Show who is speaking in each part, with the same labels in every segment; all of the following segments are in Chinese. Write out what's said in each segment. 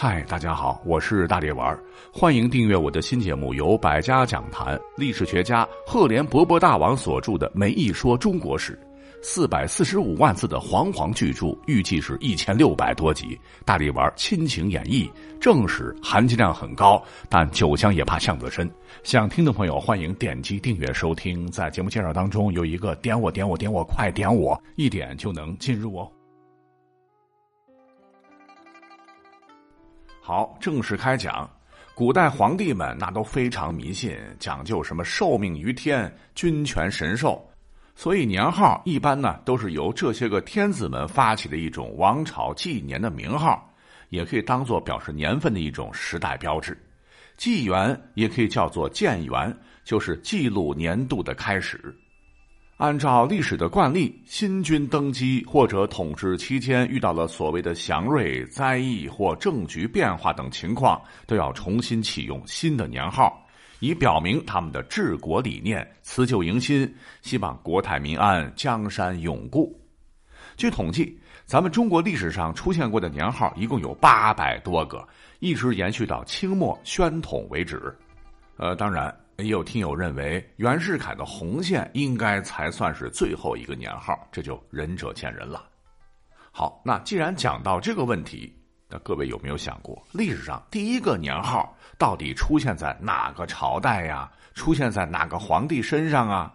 Speaker 1: 嗨，大家好，我是大力丸，欢迎订阅我的新节目，由百家讲坛历史学家赫连勃勃大王所著的《梅一说中国史》，四百四十五万字的煌煌巨著，预计是一千六百多集。大力丸亲情演绎，正史含金量很高，但酒香也怕巷子深。想听的朋友欢迎点击订阅收听。在节目介绍当中有一个点我点我点我快点我，一点就能进入哦。好，正式开讲。古代皇帝们那都非常迷信，讲究什么受命于天、君权神授，所以年号一般呢都是由这些个天子们发起的一种王朝纪年的名号，也可以当做表示年份的一种时代标志。纪元也可以叫做建元，就是记录年度的开始。按照历史的惯例，新君登基或者统治期间遇到了所谓的祥瑞、灾异或政局变化等情况，都要重新启用新的年号，以表明他们的治国理念，辞旧迎新，希望国泰民安、江山永固。据统计，咱们中国历史上出现过的年号一共有八百多个，一直延续到清末宣统为止。呃，当然。也有听友认为袁世凯的红线应该才算是最后一个年号，这就仁者见仁了。好，那既然讲到这个问题，那各位有没有想过，历史上第一个年号到底出现在哪个朝代呀？出现在哪个皇帝身上啊？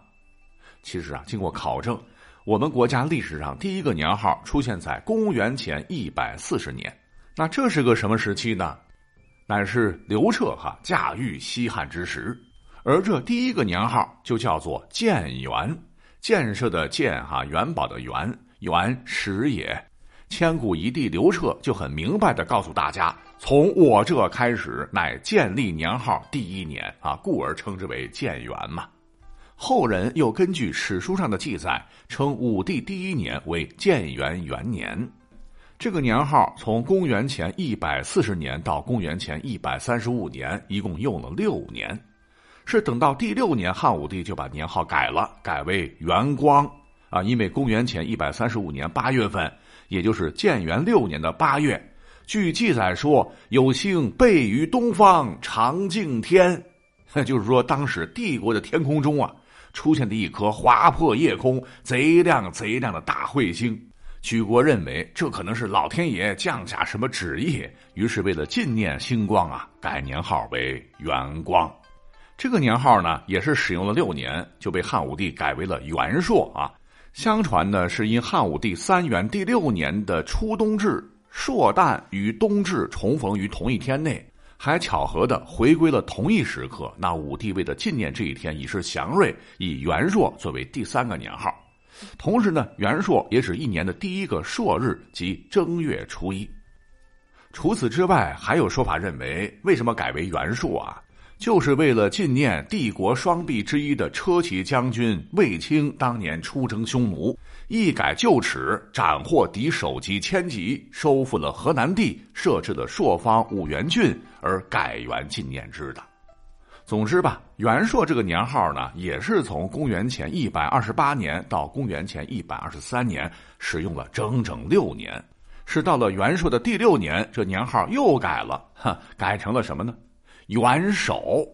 Speaker 1: 其实啊，经过考证，我们国家历史上第一个年号出现在公元前一百四十年。那这是个什么时期呢？乃是刘彻哈驾驭西汉之时。而这第一个年号就叫做建元，建设的建哈，元宝的元，元始也。千古一帝刘彻就很明白的告诉大家，从我这开始乃建立年号第一年啊，故而称之为建元嘛。后人又根据史书上的记载，称武帝第一年为建元元年。这个年号从公元前一百四十年到公元前一百三十五年，一共用了六年。是等到第六年，汉武帝就把年号改了，改为元光。啊，因为公元前一百三十五年八月份，也就是建元六年的八月，据记载说有星背于东方长敬天，就是说当时帝国的天空中啊，出现的一颗划破夜空、贼亮贼亮的大彗星，举国认为这可能是老天爷降下什么旨意，于是为了纪念星光啊，改年号为元光。这个年号呢，也是使用了六年，就被汉武帝改为了元朔啊。相传呢，是因汉武帝三元第六年的初冬至，朔旦与冬至重逢于同一天内，还巧合的回归了同一时刻。那武帝为了纪念这一天，以是祥瑞，以元朔作为第三个年号。同时呢，元朔也是一年的第一个朔日，即正月初一。除此之外，还有说法认为，为什么改为元朔啊？就是为了纪念帝国双璧之一的车骑将军卫青当年出征匈奴，一改旧耻，斩获敌首级千级，收复了河南地，设置了朔方五原郡，而改元纪念之的。总之吧，元朔这个年号呢，也是从公元前一百二十八年到公元前一百二十三年，使用了整整六年。是到了元朔的第六年，这年号又改了，哈，改成了什么呢？元首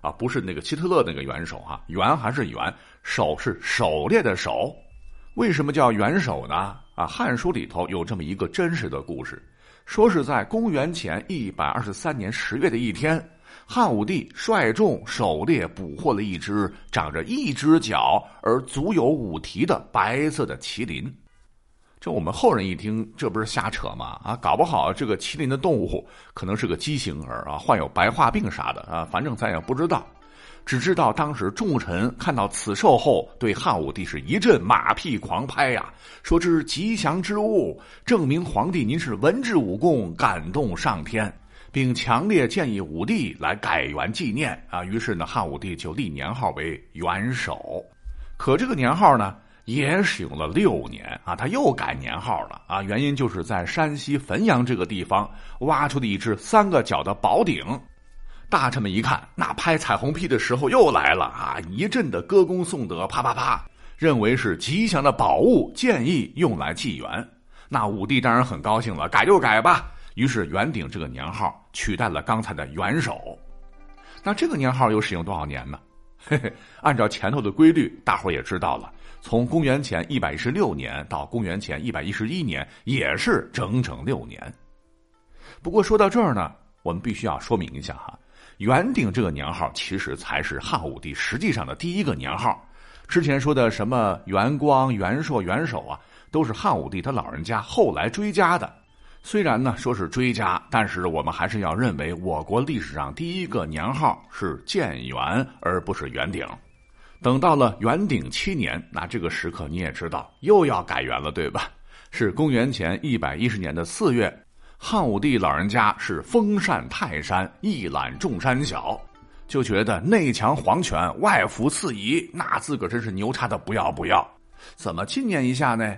Speaker 1: 啊，不是那个希特勒那个元首哈，元还是元，首是狩猎的狩。为什么叫元首呢？啊，《汉书》里头有这么一个真实的故事，说是在公元前一百二十三年十月的一天，汉武帝率众狩猎，捕获了一只长着一只脚而足有五蹄的白色的麒麟。这我们后人一听，这不是瞎扯吗？啊，搞不好这个麒麟的动物可能是个畸形儿啊，患有白化病啥的啊，反正咱也不知道。只知道当时众臣看到此兽后，对汉武帝是一阵马屁狂拍呀，说这是吉祥之物，证明皇帝您是文治武功，感动上天，并强烈建议武帝来改元纪念啊。于是呢，汉武帝就立年号为元首。可这个年号呢？也使用了六年啊，他又改年号了啊，原因就是在山西汾阳这个地方挖出的一只三个角的宝鼎，大臣们一看，那拍彩虹屁的时候又来了啊，一阵的歌功颂德，啪啪啪，认为是吉祥的宝物，建议用来祭元。那武帝当然很高兴了，改就改吧，于是元鼎这个年号取代了刚才的元首。那这个年号又使用多少年呢？嘿嘿，按照前头的规律，大伙也知道了，从公元前一百一十六年到公元前一百一十一年，也是整整六年。不过说到这儿呢，我们必须要说明一下哈，元鼎这个年号其实才是汉武帝实际上的第一个年号。之前说的什么元光、元朔、元首啊，都是汉武帝他老人家后来追加的。虽然呢说是追加，但是我们还是要认为我国历史上第一个年号是建元，而不是元鼎。等到了元鼎七年，那这个时刻你也知道又要改元了，对吧？是公元前一百一十年的四月，汉武帝老人家是封禅泰山，一览众山小，就觉得内强皇权，外服次夷，那自个真是牛叉的不要不要。怎么纪念一下呢？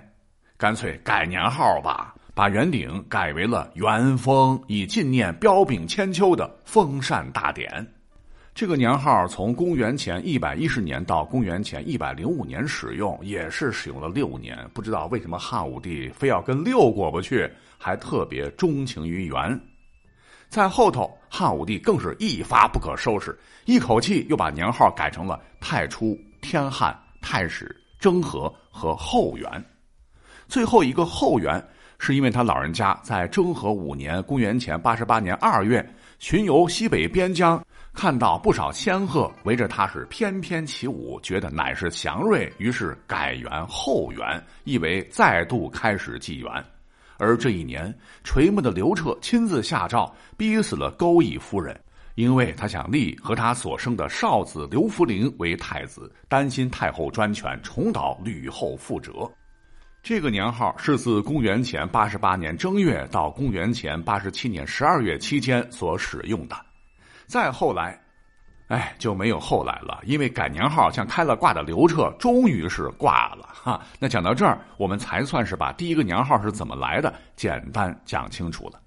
Speaker 1: 干脆改年号吧。把元鼎改为了元丰，以纪念彪炳千秋的封禅大典。这个年号从公元前一百一十年到公元前一百零五年使用，也是使用了六年。不知道为什么汉武帝非要跟六过不去，还特别钟情于元。在后头，汉武帝更是一发不可收拾，一口气又把年号改成了太初、天汉、太始、征和和后元。最后一个后元。是因为他老人家在征和五年（公元前八十八年二月）巡游西北边疆，看到不少仙鹤围着他是翩翩起舞，觉得乃是祥瑞，于是改元后元，意为再度开始纪元。而这一年，垂暮的刘彻亲自下诏逼死了钩弋夫人，因为他想立和他所生的少子刘弗陵为太子，担心太后专权重蹈吕后覆辙。这个年号是自公元前八十八年正月到公元前八十七年十二月期间所使用的，再后来，哎就没有后来了，因为改年号像开了挂的刘彻终于是挂了哈。那讲到这儿，我们才算是把第一个年号是怎么来的简单讲清楚了。